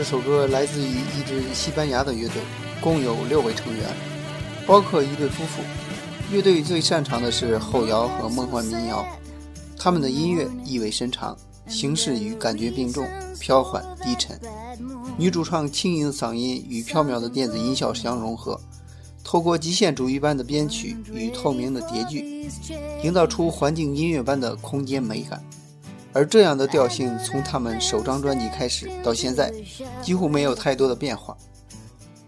这首歌来自于一支西班牙的乐队，共有六位成员，包括一对夫妇。乐队最擅长的是后摇和梦幻民谣，他们的音乐意味深长，形式与感觉并重，飘缓低沉。女主唱轻盈嗓音与飘渺的电子音效相融合，透过极限主义般的编曲与透明的叠句，营造出环境音乐般的空间美感。而这样的调性，从他们首张专辑开始到现在，几乎没有太多的变化。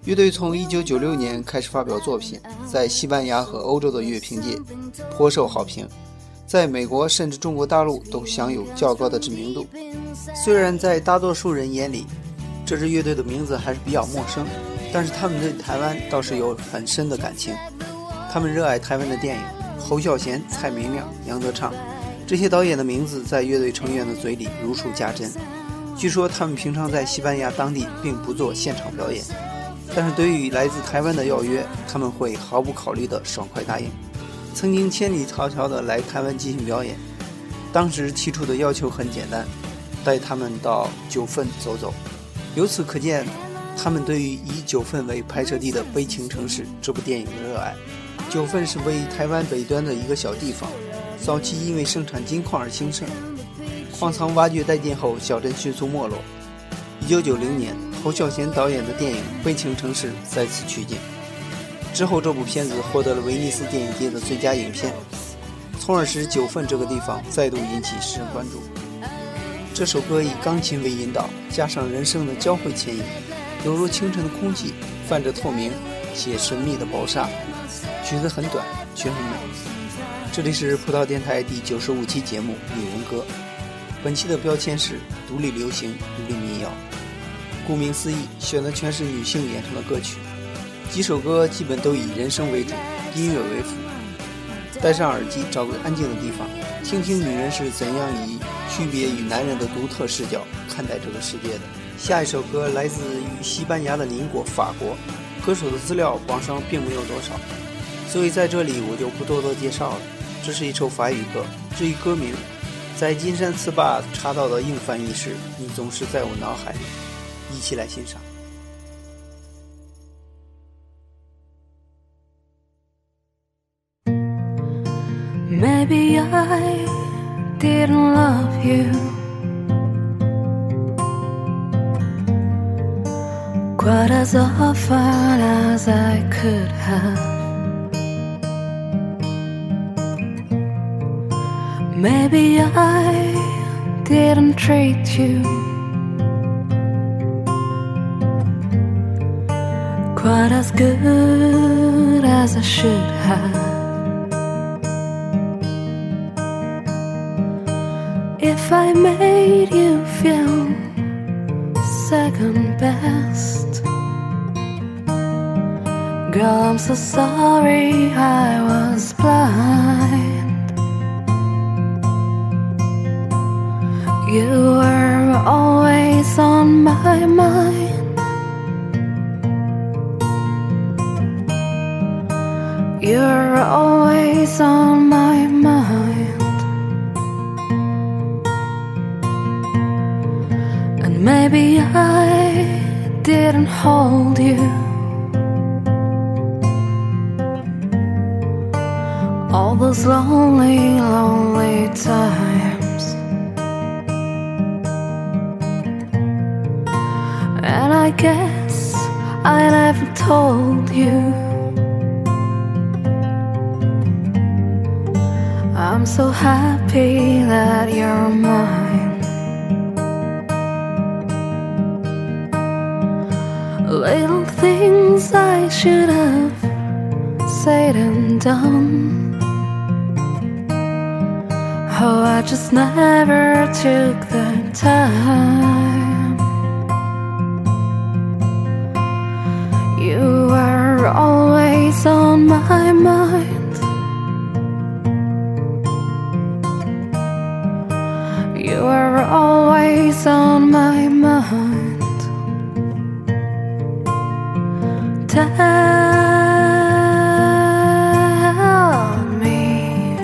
乐队从1996年开始发表作品，在西班牙和欧洲的乐评界颇受好评，在美国甚至中国大陆都享有较高的知名度。虽然在大多数人眼里，这支乐队的名字还是比较陌生，但是他们对台湾倒是有很深的感情。他们热爱台湾的电影，侯孝贤、蔡明亮、杨德昌。这些导演的名字在乐队成员的嘴里如数家珍。据说他们平常在西班牙当地并不做现场表演，但是对于来自台湾的邀约，他们会毫不考虑的爽快答应。曾经千里迢迢的来台湾进行表演，当时提出的要求很简单，带他们到九份走走。由此可见，他们对于以九份为拍摄地的《悲情城市》这部电影的热爱。九份是位于台湾北端的一个小地方。早期因为生产金矿而兴盛，矿藏挖掘殆尽后，小镇迅速没落。一九九零年，侯孝贤导演的电影《悲情城市》再次取景，之后这部片子获得了威尼斯电影节的最佳影片，从而使九份这个地方再度引起世人关注。这首歌以钢琴为引导，加上人声的交汇牵引，犹如清晨的空气，泛着透明且神秘的薄纱。曲子很短，却很美。这里是葡萄电台第九十五期节目《女人歌》，本期的标签是独立流行、独立民谣。顾名思义，选的全是女性演唱的歌曲，几首歌基本都以人声为主，音乐为辅。戴上耳机，找个安静的地方，听听女人是怎样以区别于男人的独特视角看待这个世界的。下一首歌来自于西班牙的邻国法国，歌手的资料网上并没有多少，所以在这里我就不多多介绍了。这是一首法语歌。至于歌名，在金山词霸查到的硬翻译是“你总是在我脑海里”。一起来欣赏。Maybe I didn't love you quite as often as I could have. Maybe I didn't treat you quite as good as I should have. If I made you feel second best, girl, I'm so sorry I was blind. You were always on my mind. You're always on my mind. And maybe I didn't hold you. All those lonely, lonely times. I guess I never told you. I'm so happy that you're mine. Little things I should have said and done. Oh, I just never took the time. On my mind. You are always on my mind. Tell me,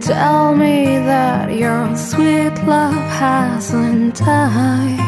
tell me that your sweet love hasn't died.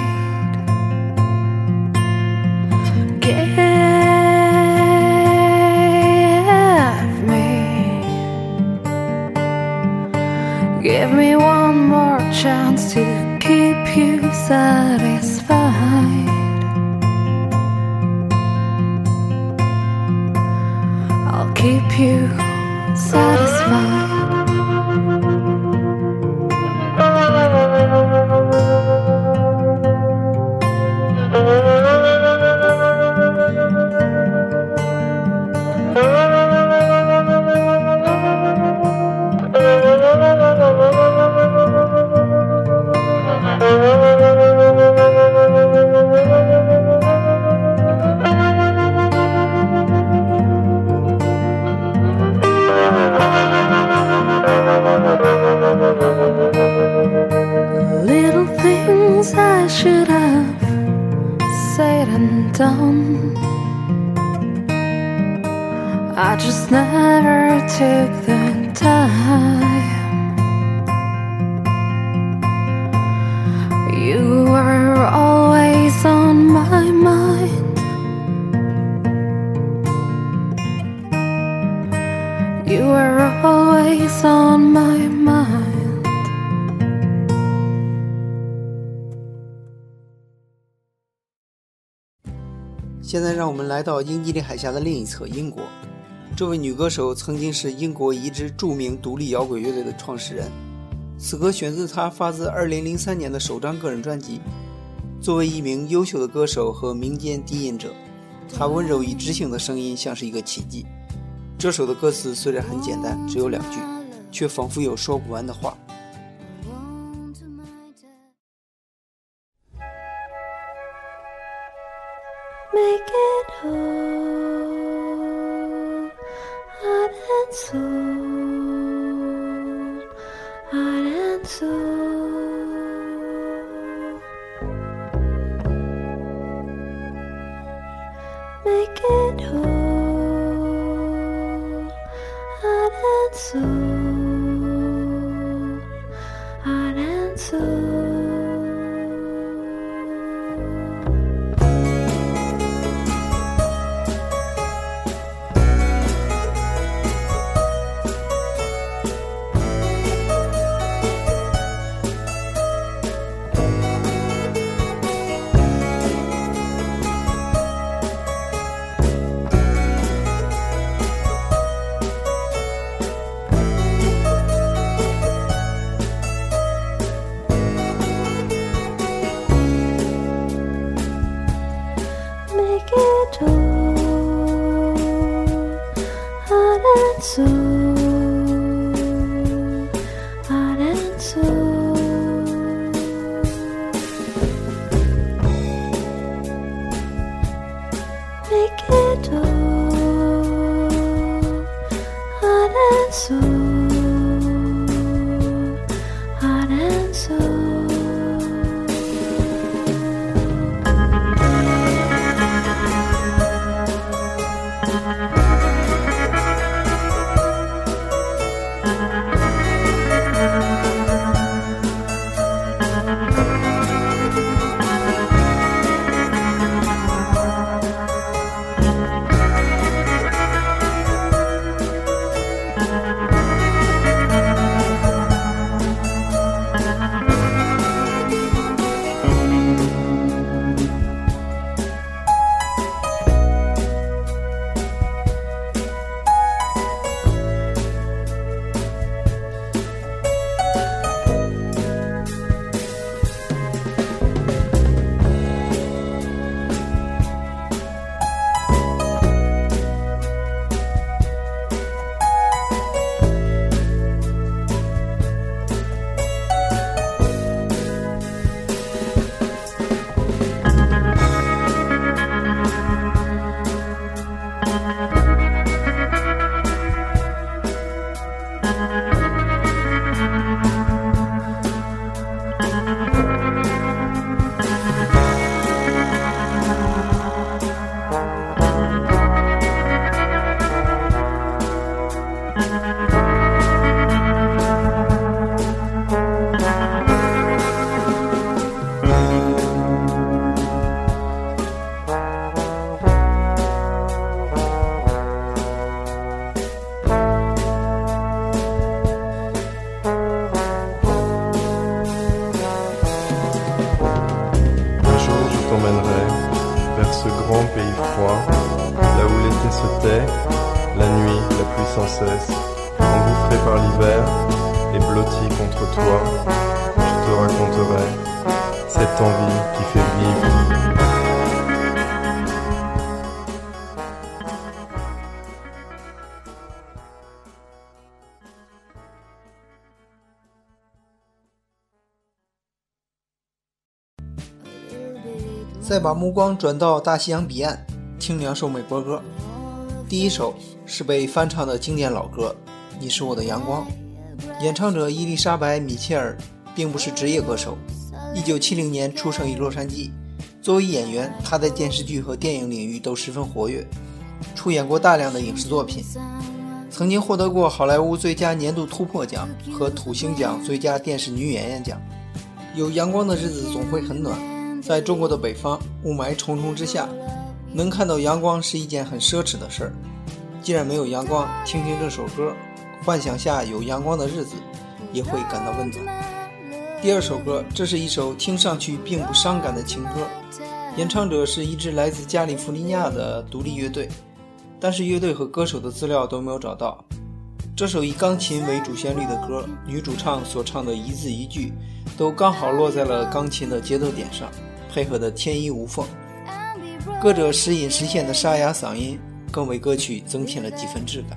You were always on my mind. 现在让我们来到英吉利海峡的另一侧，英国。这位女歌手曾经是英国一支著名独立摇滚乐队的创始人。此歌选自她发自2003年的首张个人专辑。作为一名优秀的歌手和民间低音者，她温柔与知性的声音像是一个奇迹。这首的歌词虽然很简单，只有两句，却仿佛有说不完的话。make it whole, heart and soul, heart and soul. so, heart and so. 再把目光转到大西洋彼岸，听两首美国歌。第一首是被翻唱的经典老歌《你是我的阳光》，演唱者伊丽莎白·米切尔并不是职业歌手。1970年出生于洛杉矶，作为演员，她在电视剧和电影领域都十分活跃，出演过大量的影视作品，曾经获得过好莱坞最佳年度突破奖和土星奖最佳电视女演员奖。有阳光的日子总会很暖。在中国的北方，雾霾重重之下，能看到阳光是一件很奢侈的事儿。既然没有阳光，听听这首歌，幻想下有阳光的日子，也会感到温暖。第二首歌，这是一首听上去并不伤感的情歌，演唱者是一支来自加利福尼亚的独立乐队，但是乐队和歌手的资料都没有找到。这首以钢琴为主旋律的歌，女主唱所唱的一字一句，都刚好落在了钢琴的节奏点上。配合的天衣无缝，歌者时隐时现的沙哑嗓音，更为歌曲增添了几分质感。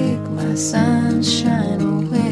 sunshine away.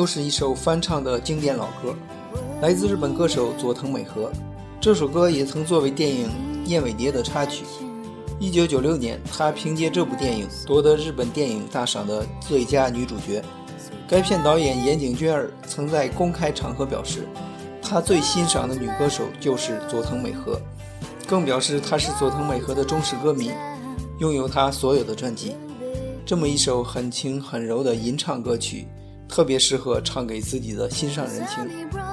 又是一首翻唱的经典老歌，来自日本歌手佐藤美和。这首歌也曾作为电影《燕尾蝶》的插曲。一九九六年，她凭借这部电影夺得日本电影大赏的最佳女主角。该片导演岩井俊二曾在公开场合表示，他最欣赏的女歌手就是佐藤美和，更表示他是佐藤美和的忠实歌迷，拥有她所有的专辑。这么一首很轻很柔的吟唱歌曲，特别适合唱给自己的心上人听。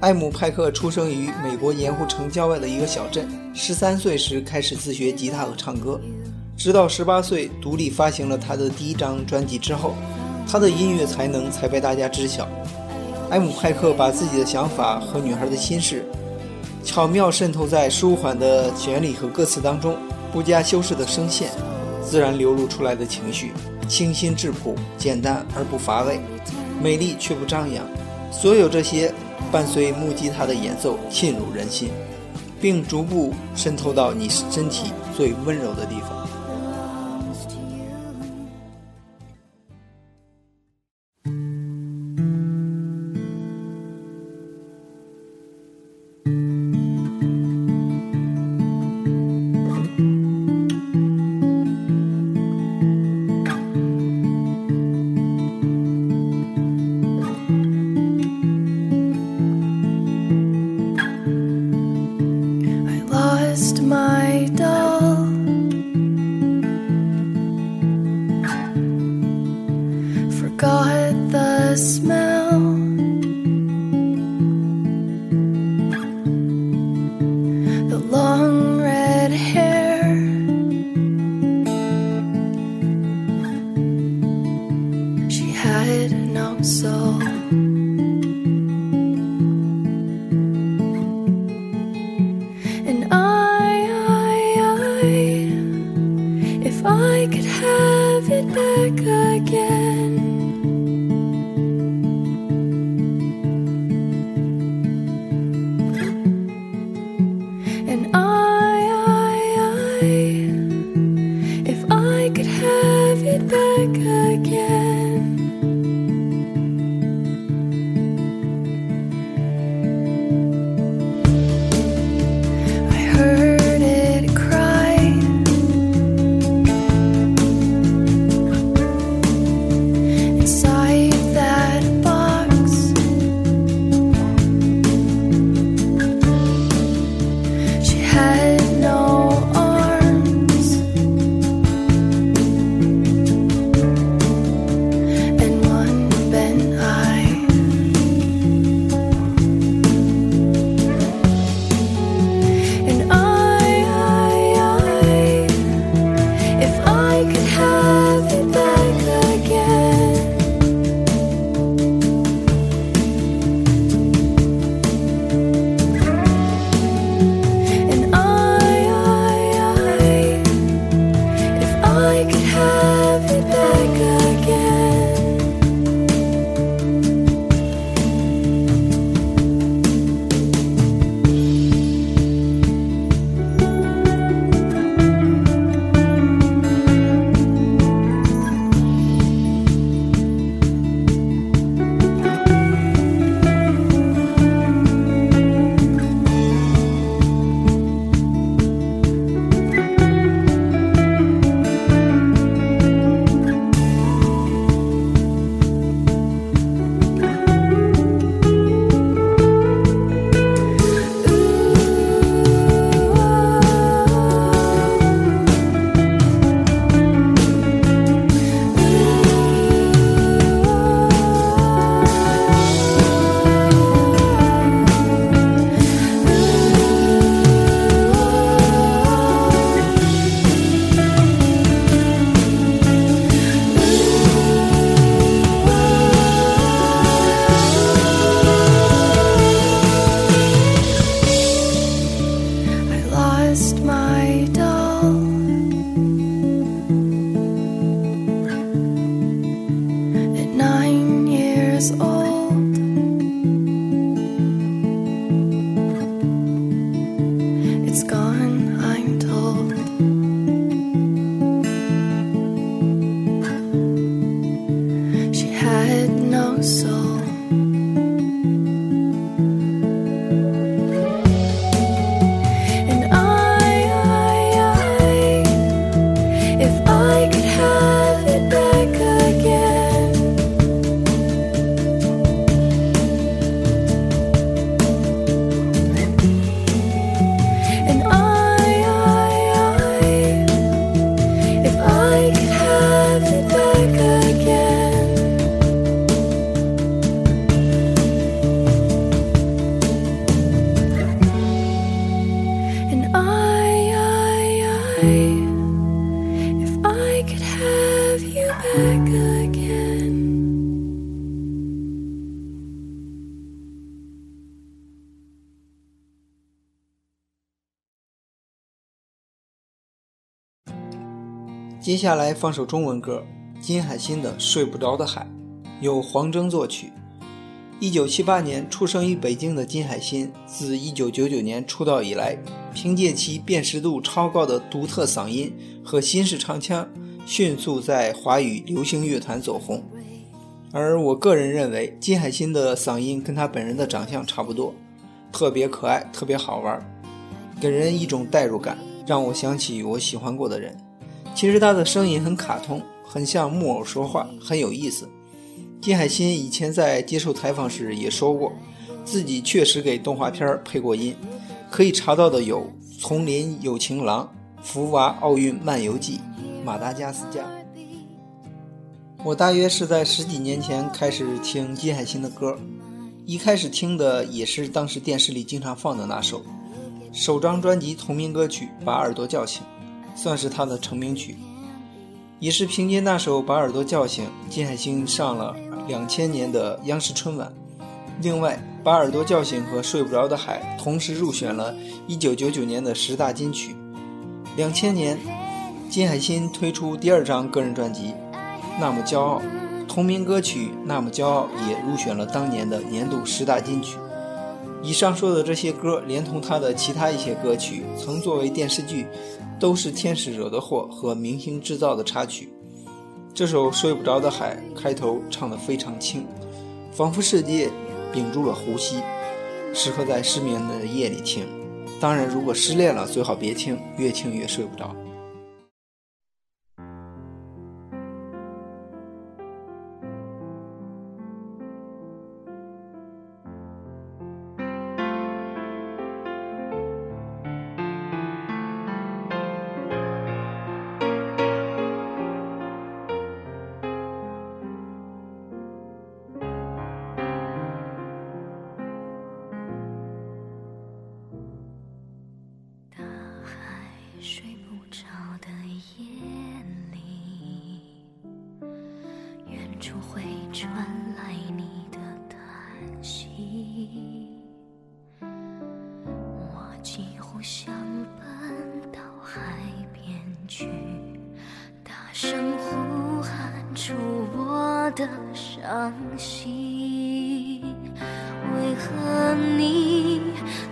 艾姆派克出生于美国盐湖城郊外的一个小镇。十三岁时开始自学吉他和唱歌，直到十八岁独立发行了他的第一张专辑之后，他的音乐才能才被大家知晓。艾姆派克把自己的想法和女孩的心事，巧妙渗透在舒缓的旋律和歌词当中，不加修饰的声线，自然流露出来的情绪，清新质朴，简单而不乏味，美丽却不张扬。所有这些。伴随木吉他的演奏沁入人心，并逐步渗透到你身体最温柔的地方。inside no soul. 接下来放首中文歌，金海心的《睡不着的海》，由黄征作曲。一九七八年出生于北京的金海心，自一九九九年出道以来，凭借其辨识度超高的独特嗓音和新式唱腔，迅速在华语流行乐坛走红。而我个人认为，金海心的嗓音跟她本人的长相差不多，特别可爱，特别好玩，给人一种代入感，让我想起我喜欢过的人。其实他的声音很卡通，很像木偶说话，很有意思。金海心以前在接受采访时也说过，自己确实给动画片配过音，可以查到的有《丛林有情郎》《福娃奥运漫游记》《马达加斯加》。我大约是在十几年前开始听金海心的歌，一开始听的也是当时电视里经常放的那首，首张专辑同名歌曲《把耳朵叫醒》，算是他的成名曲。也是凭借那首《把耳朵叫醒》，金海心上了两千年的央视春晚。另外，《把耳朵叫醒》和《睡不着的海》同时入选了1999年的十大金曲。两千年，金海心推出第二张个人专辑《那么骄傲》，同名歌曲《那么骄傲》也入选了当年的年度十大金曲。以上说的这些歌，连同他的其他一些歌曲，曾作为电视剧。都是天使惹的祸和明星制造的插曲。这首《睡不着的海》开头唱得非常轻，仿佛世界屏住了呼吸，适合在失眠的夜里听。当然，如果失恋了，最好别听，越听越睡不着。的伤心，为何你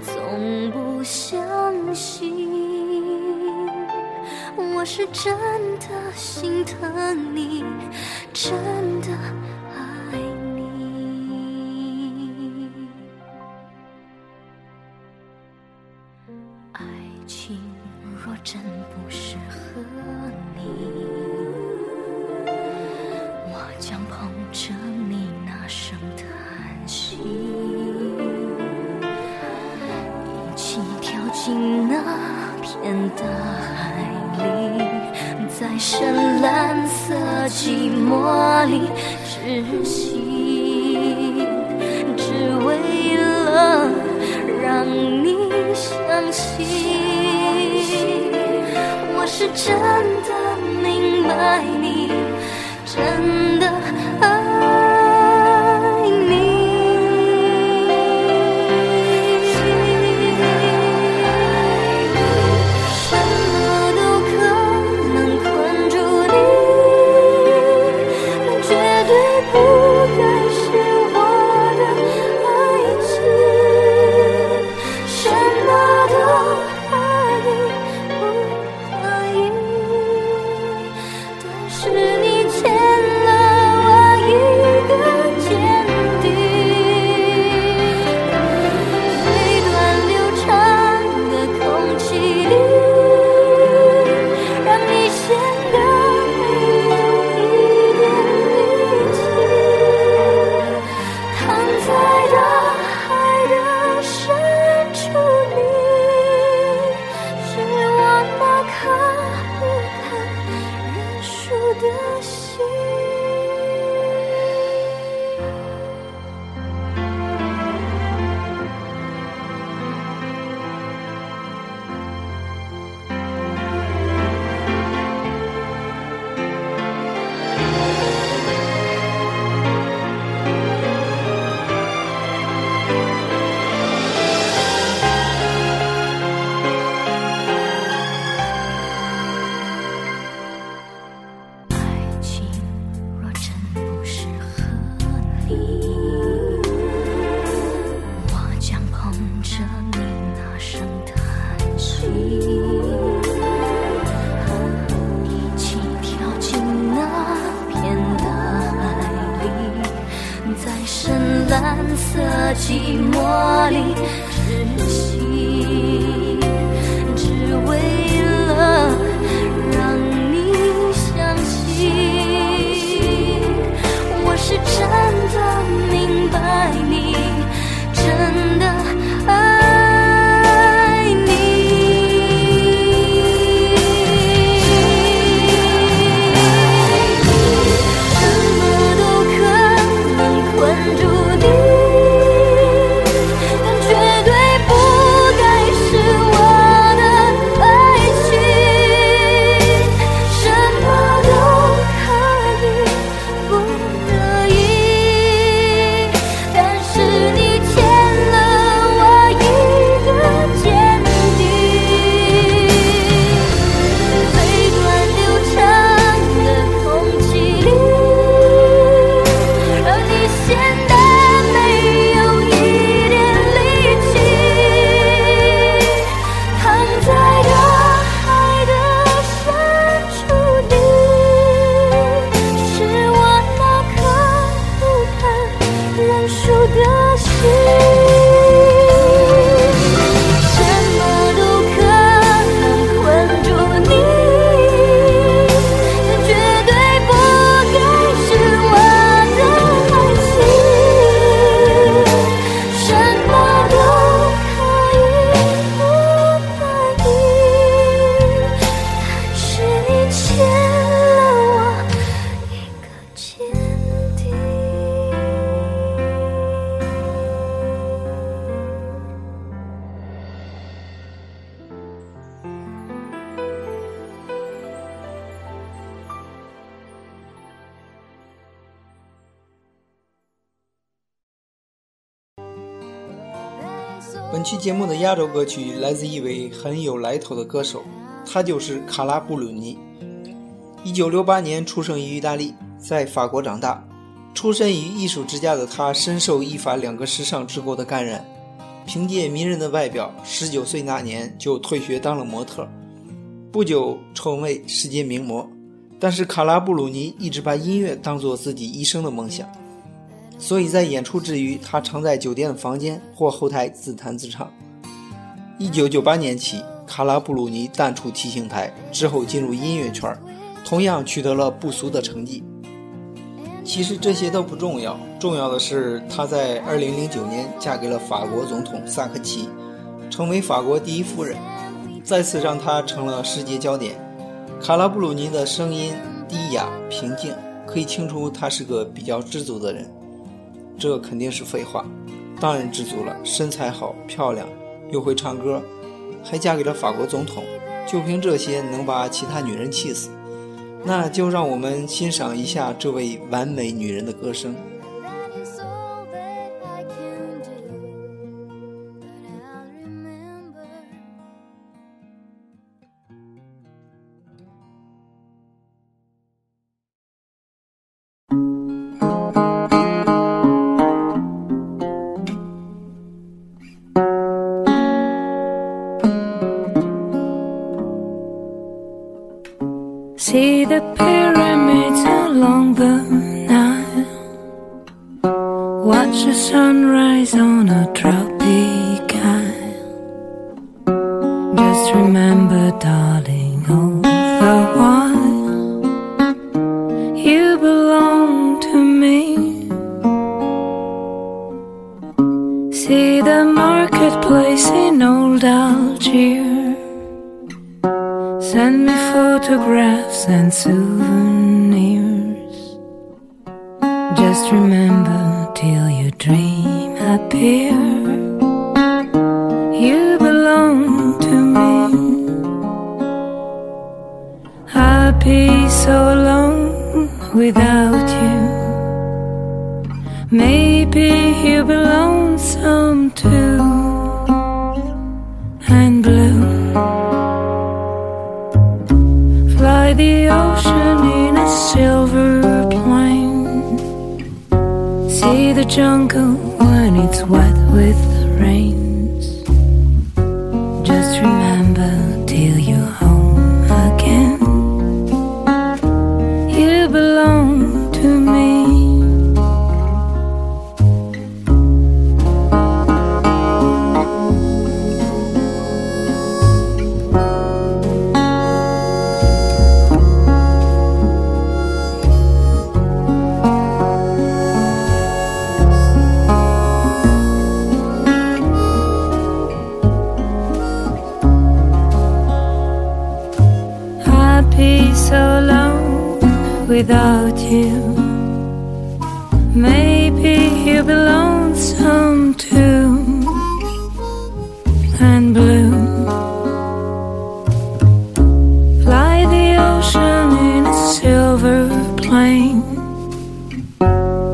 从不相信？我是真的心疼你，真的亚洲歌曲来自一位很有来头的歌手，他就是卡拉布鲁尼。一九六八年出生于意大利，在法国长大。出身于艺术之家的他，深受意法两个时尚之国的感染。凭借迷人的外表，十九岁那年就退学当了模特，不久成为世界名模。但是卡拉布鲁尼一直把音乐当做自己一生的梦想。所以在演出之余，他常在酒店的房间或后台自弹自唱。一九九八年起，卡拉布鲁尼淡出 T 星台，之后进入音乐圈，同样取得了不俗的成绩。其实这些都不重要，重要的是她在二零零九年嫁给了法国总统萨科齐，成为法国第一夫人，再次让她成了世界焦点。卡拉布鲁尼的声音低雅平静，可以听出她是个比较知足的人。这肯定是废话，当然知足了，身材好、漂亮，又会唱歌，还嫁给了法国总统，就凭这些能把其他女人气死？那就让我们欣赏一下这位完美女人的歌声。Just remember till your dream appear. You belong to me. I'd be so alone without you. Maybe you belong some too. Jungle when it's wet with rains.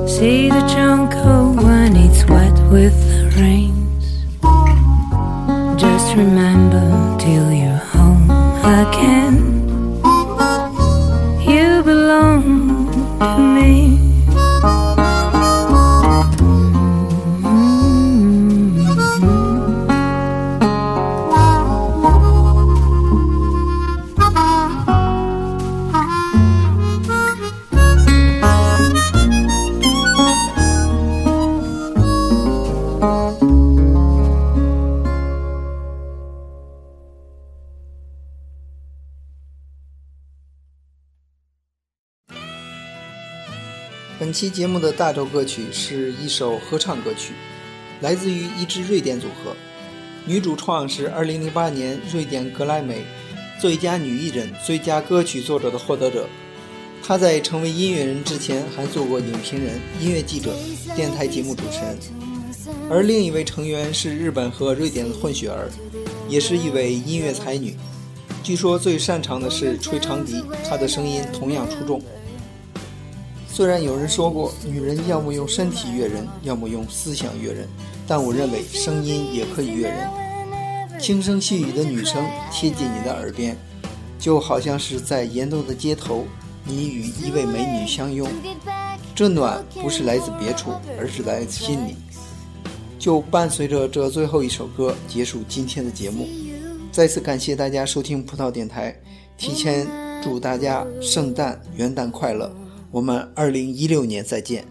See the jungle when it's wet with the rains. Just remember till you're home again. You belong 期节目的大轴歌曲是一首合唱歌曲，来自于一支瑞典组合，女主创是2008年瑞典格莱美最佳女艺人、最佳歌曲作者的获得者。她在成为音乐人之前，还做过影评人、音乐记者、电台节目主持人。而另一位成员是日本和瑞典的混血儿，也是一位音乐才女。据说最擅长的是吹长笛，她的声音同样出众。虽然有人说过，女人要么用身体悦人，要么用思想悦人，但我认为声音也可以悦人。轻声细语的女声贴近你的耳边，就好像是在严冬的街头，你与一位美女相拥。这暖不是来自别处，而是来自心里。就伴随着这最后一首歌结束今天的节目。再次感谢大家收听葡萄电台，提前祝大家圣诞元旦快乐！我们二零一六年再见。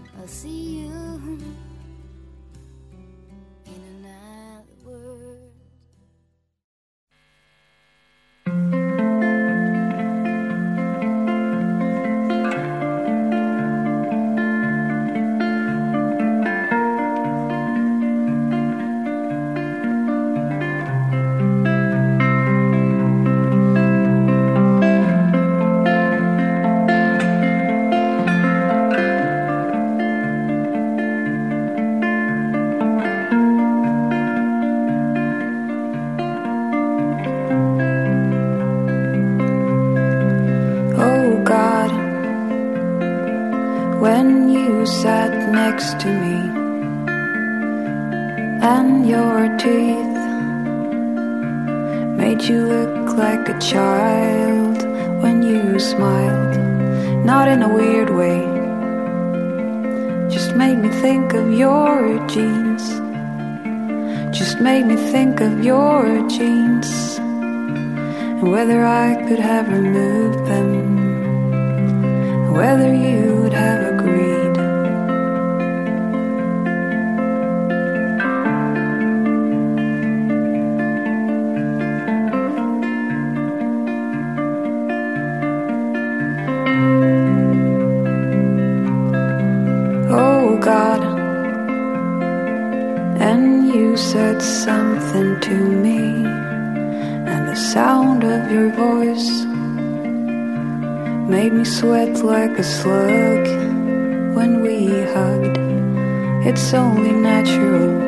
It's only natural.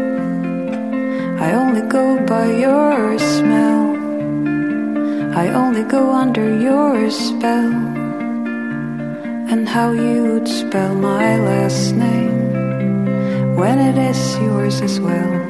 I only go by your smell. I only go under your spell. And how you'd spell my last name when it is yours as well.